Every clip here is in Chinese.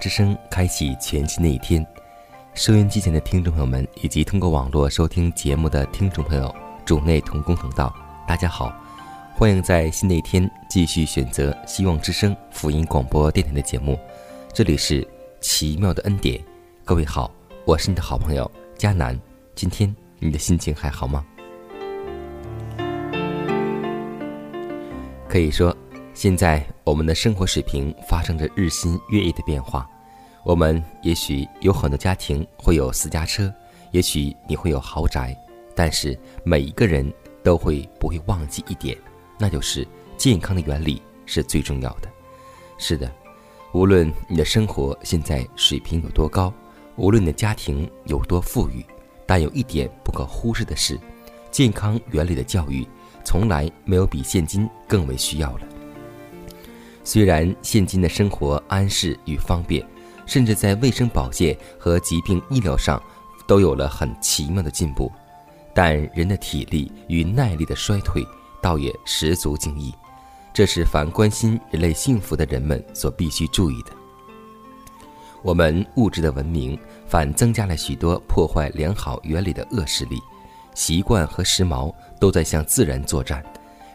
之声开启全新的一天，收音机前的听众朋友们，以及通过网络收听节目的听众朋友，主内同工同道，大家好，欢迎在新的一天继续选择希望之声福音广播电台的节目，这里是奇妙的恩典，各位好，我是你的好朋友佳南，今天你的心情还好吗？可以说。现在我们的生活水平发生着日新月异的变化，我们也许有很多家庭会有私家车，也许你会有豪宅，但是每一个人都会不会忘记一点，那就是健康的原理是最重要的。是的，无论你的生活现在水平有多高，无论你的家庭有多富裕，但有一点不可忽视的是，健康原理的教育从来没有比现今更为需要了。虽然现今的生活安适与方便，甚至在卫生保健和疾病医疗上都有了很奇妙的进步，但人的体力与耐力的衰退倒也十足惊异。这是凡关心人类幸福的人们所必须注意的。我们物质的文明反增加了许多破坏良好原理的恶势力，习惯和时髦都在向自然作战。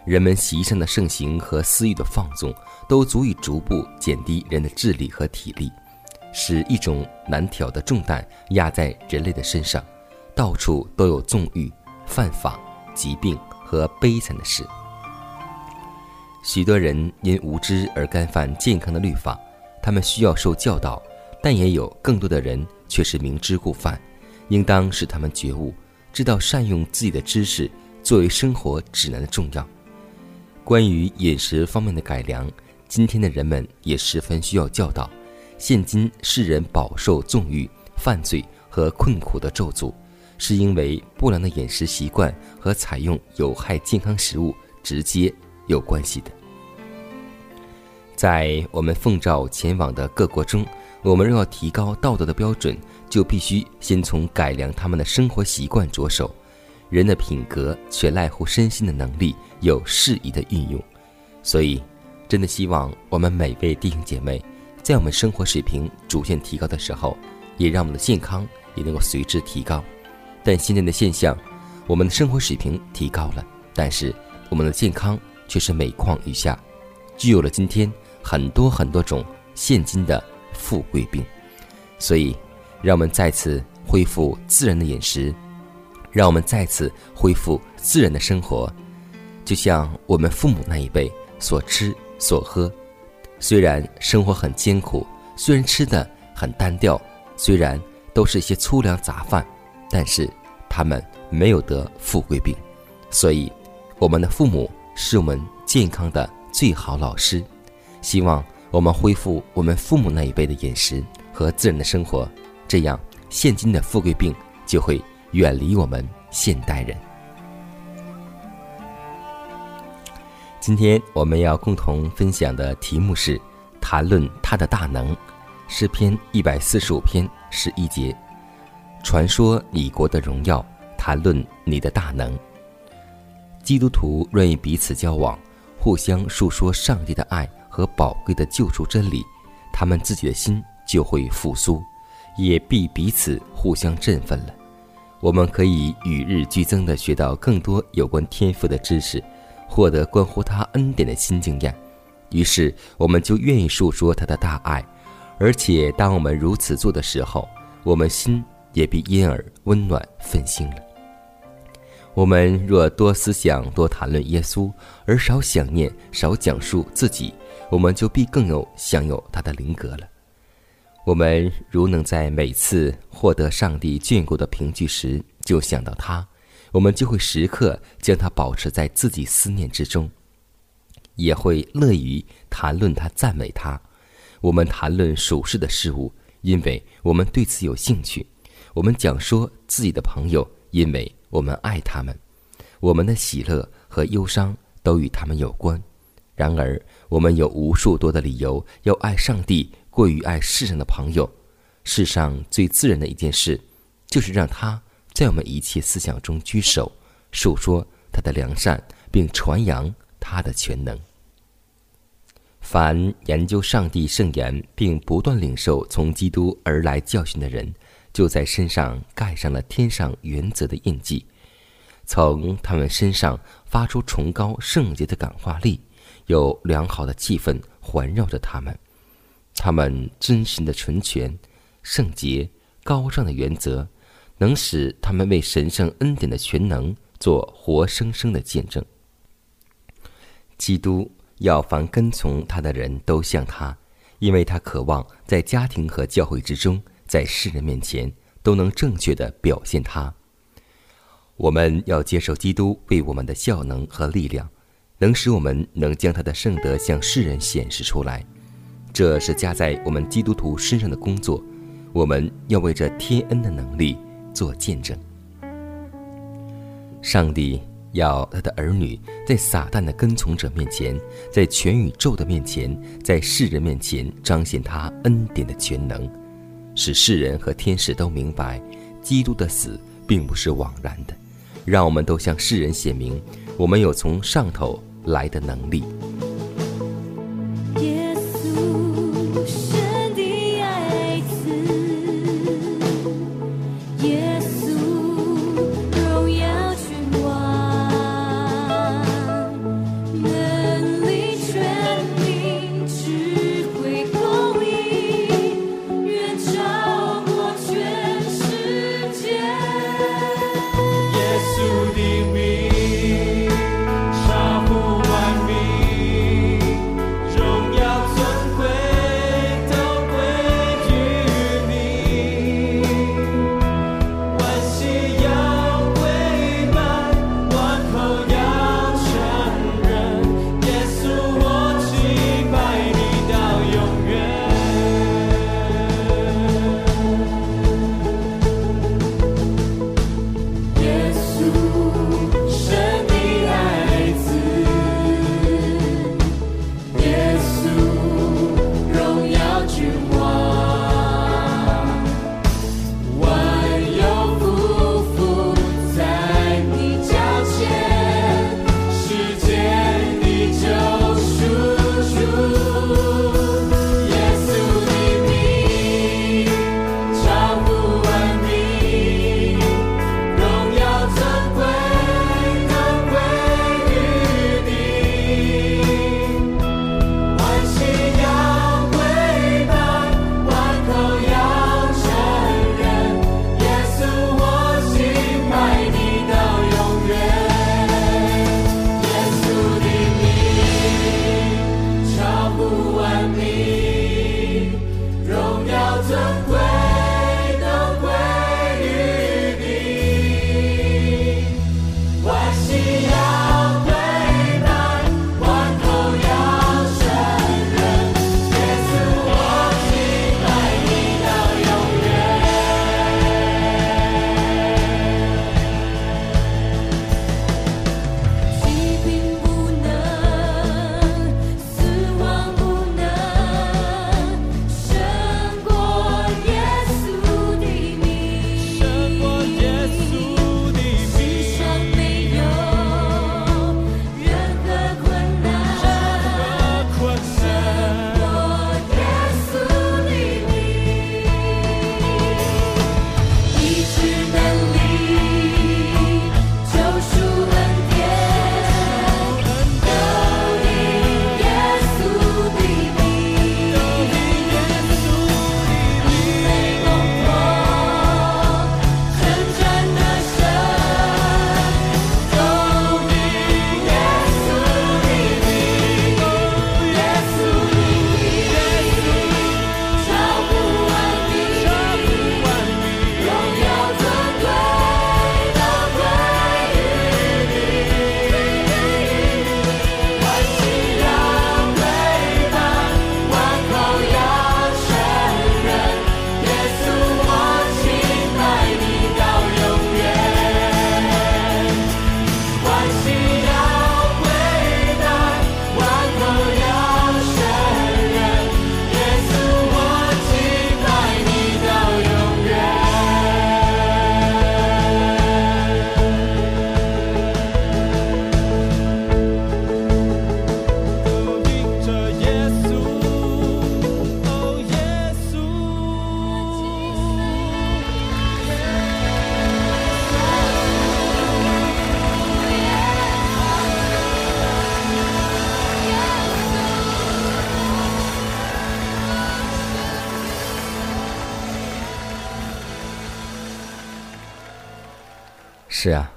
人们习上的盛行和私欲的放纵，都足以逐步减低人的智力和体力，使一种难挑的重担压在人类的身上。到处都有纵欲、犯法、疾病和悲惨的事。许多人因无知而干犯健康的律法，他们需要受教导，但也有更多的人却是明知故犯。应当使他们觉悟，知道善用自己的知识作为生活指南的重要。关于饮食方面的改良，今天的人们也十分需要教导。现今世人饱受纵欲、犯罪和困苦的咒诅，是因为不良的饮食习惯和采用有害健康食物直接有关系的。在我们奉召前往的各国中，我们若要提高道德的标准，就必须先从改良他们的生活习惯着手。人的品格却赖乎身心的能力有适宜的运用，所以，真的希望我们每位弟兄姐妹，在我们生活水平逐渐提高的时候，也让我们的健康也能够随之提高。但现在的现象，我们的生活水平提高了，但是我们的健康却是每况愈下，具有了今天很多很多种现今的富贵病。所以，让我们再次恢复自然的饮食。让我们再次恢复自然的生活，就像我们父母那一辈所吃所喝。虽然生活很艰苦，虽然吃的很单调，虽然都是一些粗粮杂饭，但是他们没有得富贵病。所以，我们的父母是我们健康的最好老师。希望我们恢复我们父母那一辈的饮食和自然的生活，这样现今的富贵病就会。远离我们现代人。今天我们要共同分享的题目是谈论他的大能，诗篇一百四十五篇十一节，传说你国的荣耀，谈论你的大能。基督徒愿意彼此交往，互相述说上帝的爱和宝贵的救赎真理，他们自己的心就会复苏，也必彼此互相振奋了。我们可以与日俱增地学到更多有关天赋的知识，获得关乎他恩典的新经验。于是，我们就愿意述说他的大爱，而且当我们如此做的时候，我们心也必因而温暖奋兴了。我们若多思想、多谈论耶稣，而少想念、少讲述自己，我们就必更有享有他的灵格了。我们如能在每次获得上帝眷顾的凭据时就想到他，我们就会时刻将他保持在自己思念之中，也会乐于谈论他、赞美他。我们谈论属世的事物，因为我们对此有兴趣；我们讲说自己的朋友，因为。我们爱他们，我们的喜乐和忧伤都与他们有关。然而，我们有无数多的理由要爱上帝，过于爱世上的朋友。世上最自然的一件事，就是让他在我们一切思想中居首，述说他的良善，并传扬他的全能。凡研究上帝圣言，并不断领受从基督而来教训的人。就在身上盖上了天上原则的印记，从他们身上发出崇高圣洁的感化力，有良好的气氛环绕着他们。他们真实的纯全、圣洁、高尚的原则，能使他们为神圣恩典的全能做活生生的见证。基督要凡跟从他的人都像他，因为他渴望在家庭和教会之中。在世人面前都能正确的表现他。我们要接受基督为我们的效能和力量，能使我们能将他的圣德向世人显示出来。这是加在我们基督徒身上的工作。我们要为这天恩的能力做见证。上帝要他的儿女在撒旦的跟从者面前，在全宇宙的面前，在世人面前彰显他恩典的全能。使世人和天使都明白，基督的死并不是枉然的，让我们都向世人显明，我们有从上头来的能力。的是啊，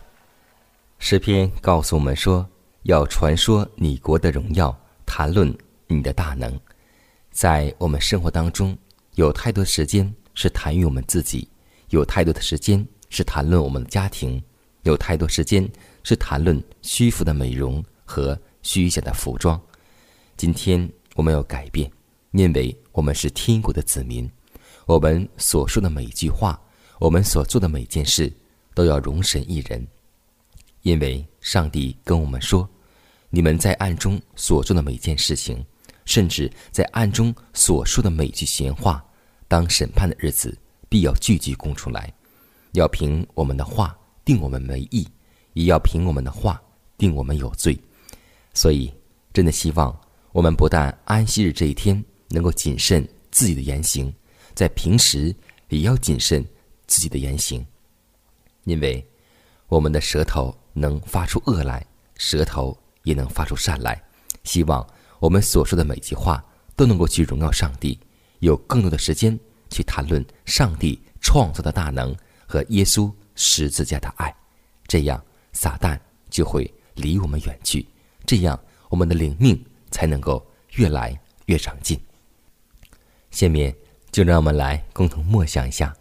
诗篇告诉我们说，要传说你国的荣耀，谈论你的大能。在我们生活当中，有太多时间是谈于我们自己，有太多的时间是谈论我们的家庭，有太多时间是谈论虚浮的美容和虚假的服装。今天我们要改变，因为我们是天国的子民，我们所说的每一句话，我们所做的每件事。都要容神一人，因为上帝跟我们说：“你们在暗中所做的每件事情，甚至在暗中所说的每句闲话，当审判的日子，必要句句供出来。要凭我们的话定我们没义，也要凭我们的话定我们有罪。所以，真的希望我们不但安息日这一天能够谨慎自己的言行，在平时也要谨慎自己的言行。”因为我们的舌头能发出恶来，舌头也能发出善来。希望我们所说的每句话都能够去荣耀上帝，有更多的时间去谈论上帝创造的大能和耶稣十字架的爱。这样，撒旦就会离我们远去，这样我们的灵命才能够越来越长进。下面就让我们来共同默想一下，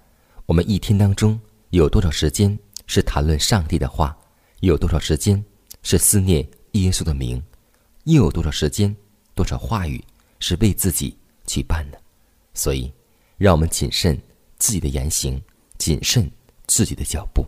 我们一天当中。有多少时间是谈论上帝的话？有多少时间是思念耶稣的名？又有多少时间、多少话语是为自己去办的？所以，让我们谨慎自己的言行，谨慎自己的脚步。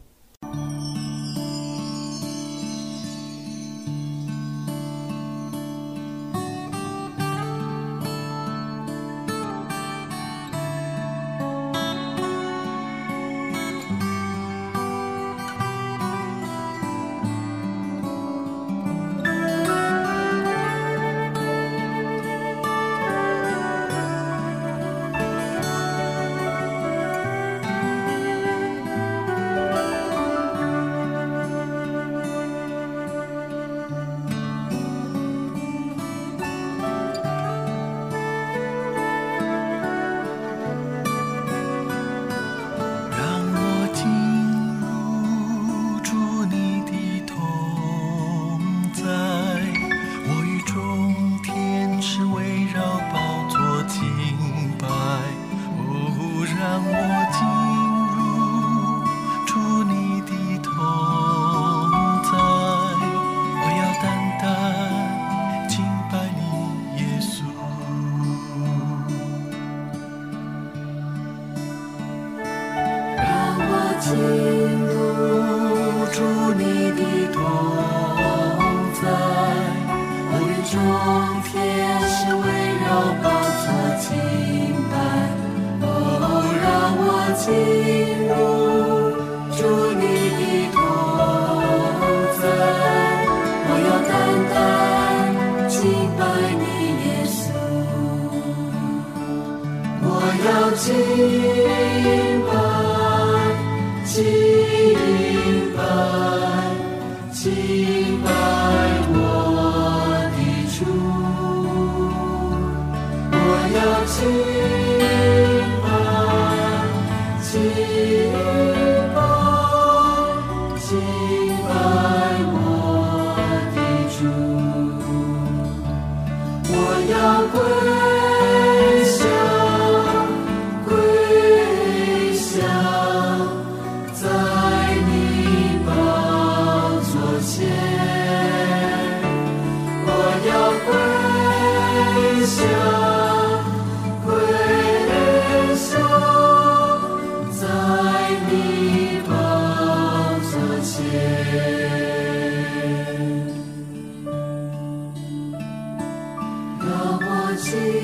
进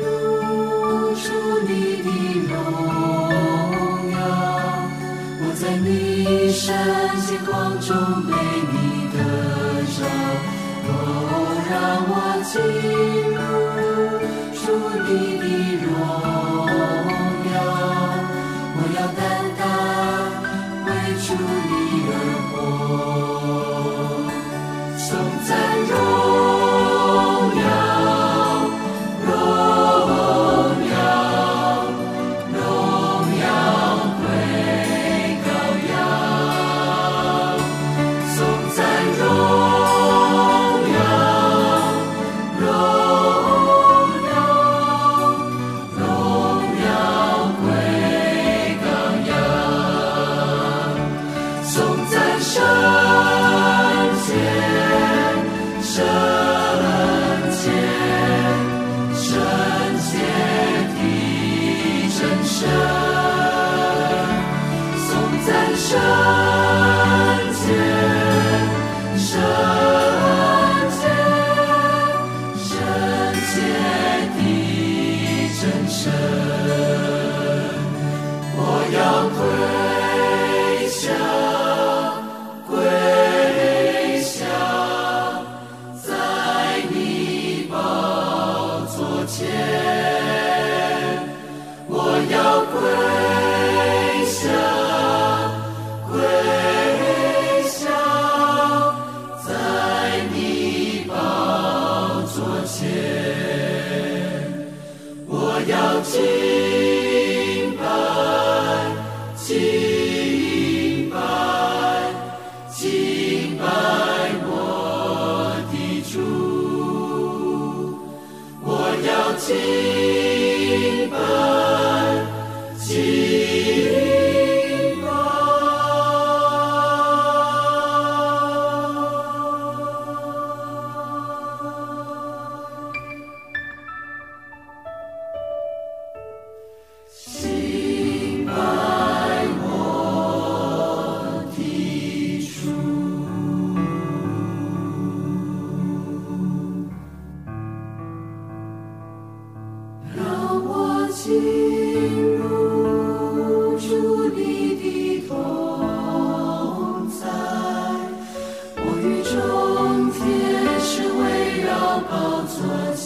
入主你的荣耀，我在你圣光中被你得着，哦，让我进入主你的荣耀，我要单单为主你的。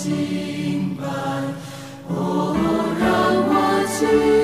心伴哦让我亲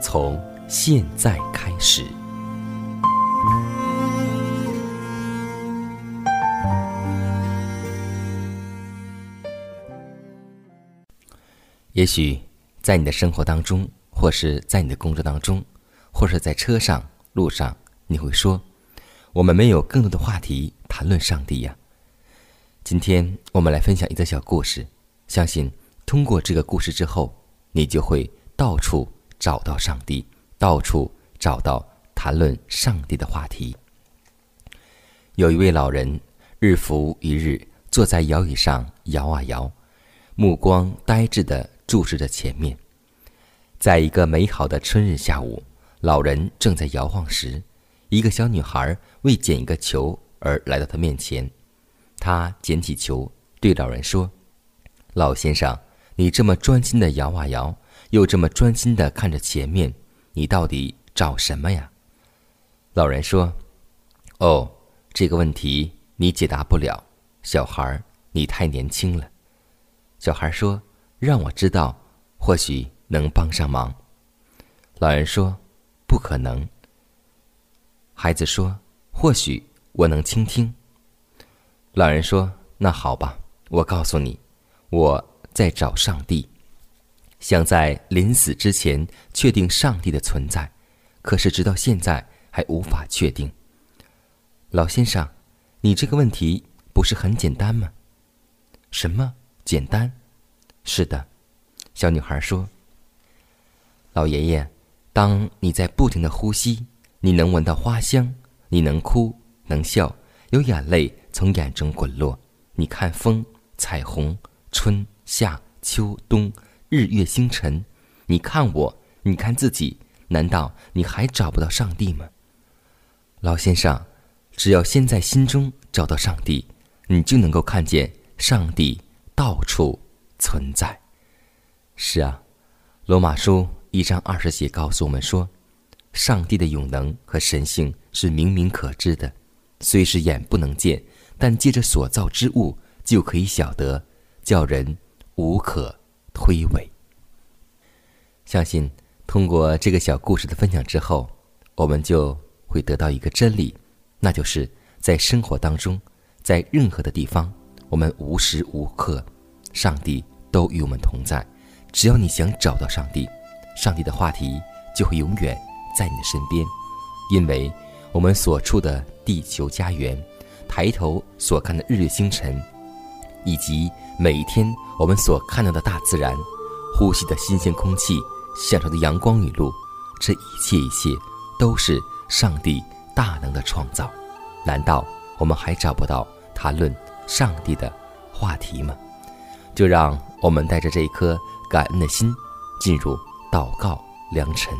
从现在开始，也许在你的生活当中，或是在你的工作当中，或是在车上、路上，你会说：“我们没有更多的话题谈论上帝呀。”今天我们来分享一则小故事，相信通过这个故事之后，你就会到处。找到上帝，到处找到谈论上帝的话题。有一位老人，日复一日坐在摇椅上摇啊摇，目光呆滞地注视着前面。在一个美好的春日下午，老人正在摇晃时，一个小女孩为捡一个球而来到他面前。他捡起球，对老人说：“老先生，你这么专心地摇啊摇。”又这么专心的看着前面，你到底找什么呀？老人说：“哦，这个问题你解答不了，小孩你太年轻了。”小孩说：“让我知道，或许能帮上忙。”老人说：“不可能。”孩子说：“或许我能倾听。”老人说：“那好吧，我告诉你，我在找上帝。”想在临死之前确定上帝的存在，可是直到现在还无法确定。老先生，你这个问题不是很简单吗？什么简单？是的，小女孩说。老爷爷，当你在不停的呼吸，你能闻到花香，你能哭能笑，有眼泪从眼中滚落。你看风、彩虹、春夏秋冬。日月星辰，你看我，你看自己，难道你还找不到上帝吗？老先生，只要先在心中找到上帝，你就能够看见上帝到处存在。是啊，罗马书一章二十节告诉我们说，上帝的永能和神性是明明可知的，虽是眼不能见，但借着所造之物就可以晓得，叫人无可。推诿。相信通过这个小故事的分享之后，我们就会得到一个真理，那就是在生活当中，在任何的地方，我们无时无刻，上帝都与我们同在。只要你想找到上帝，上帝的话题就会永远在你的身边，因为我们所处的地球家园，抬头所看的日月星辰，以及每一天。我们所看到的大自然，呼吸的新鲜空气，享受的阳光雨露，这一切一切都是上帝大能的创造。难道我们还找不到谈论上帝的话题吗？就让我们带着这一颗感恩的心，进入祷告良辰。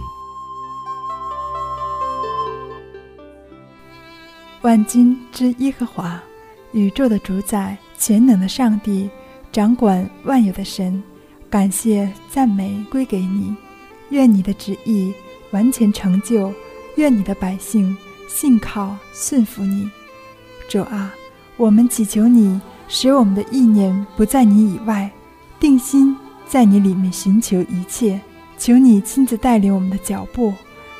万军之耶和华，宇宙的主宰，全能的上帝。掌管万有的神，感谢赞美归给你。愿你的旨意完全成就，愿你的百姓信靠顺服你。主啊，我们祈求你，使我们的意念不在你以外，定心在你里面寻求一切。求你亲自带领我们的脚步，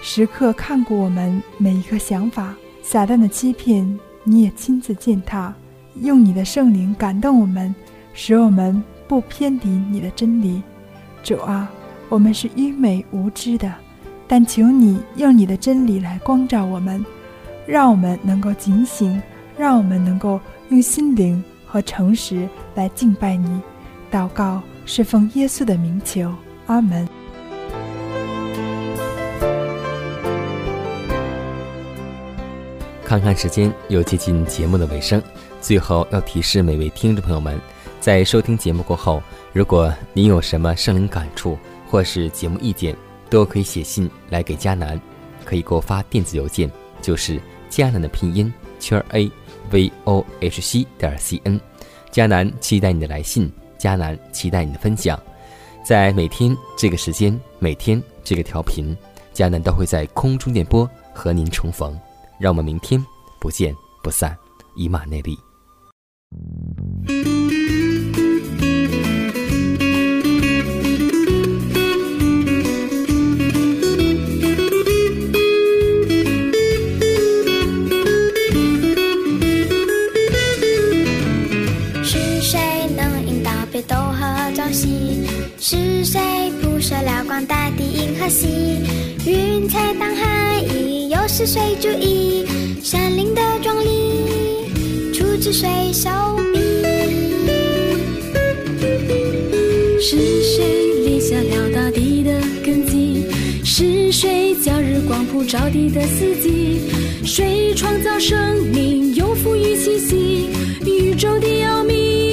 时刻看顾我们每一个想法。撒旦的欺骗，你也亲自践踏，用你的圣灵感动我们。使我们不偏离你的真理，主啊，我们是愚昧无知的，但求你用你的真理来光照我们，让我们能够警醒，让我们能够用心灵和诚实来敬拜你。祷告是奉耶稣的名求，阿门。看看时间，又接近节目的尾声，最后要提示每位听众朋友们。在收听节目过后，如果您有什么生灵感触或是节目意见，都可以写信来给迦南，可以给我发电子邮件，就是迦南的拼音圈 a v o h c 点 c n。迦南期待你的来信，迦南期待你的分享。在每天这个时间，每天这个调频，迦南都会在空中电波和您重逢。让我们明天不见不散，以马内利。是谁注意山林的壮丽？出自谁手笔？是谁立下了大地的根基？是谁将日光普照地的四季？谁创造生命，又赋予气息？宇宙的奥秘，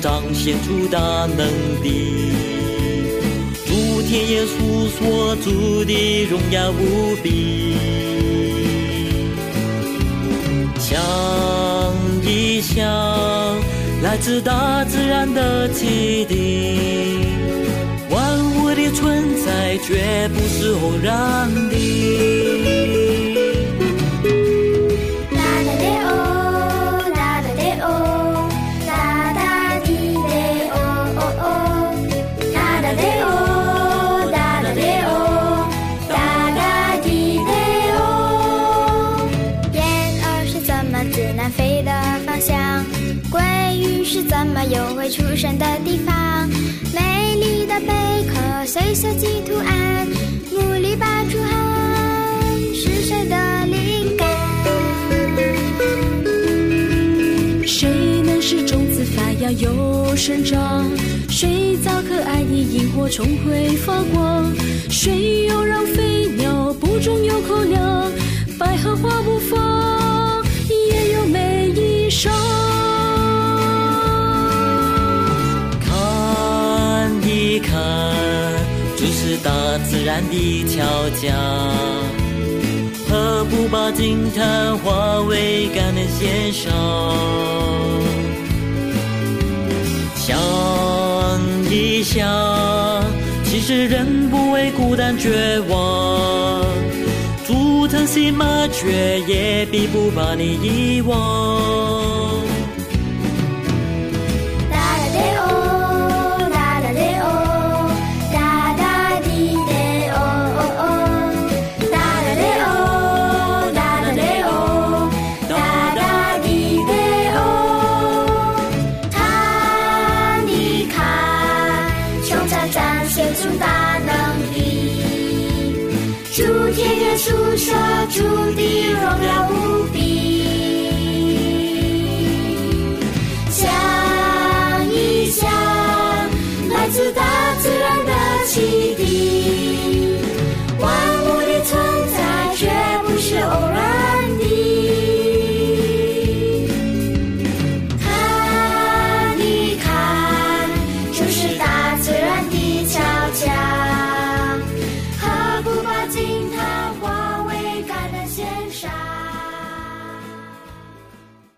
彰显出大能力，诸天耶稣所主的荣耀无比，想一想，来自大自然的启迪，万物的存在绝不是偶然的。有会出生的地方，美丽的贝壳随设计图案？木里拔出汗，是谁的灵感？谁能使种子发芽又生长？谁造可爱的萤火虫会发光？谁又让飞鸟不中有口粮？百合花不放，自然的桥架，何不把惊叹化为感恩献上？想一想，其实人不为孤单绝望，竹藤新麻雀也比不把你遗忘。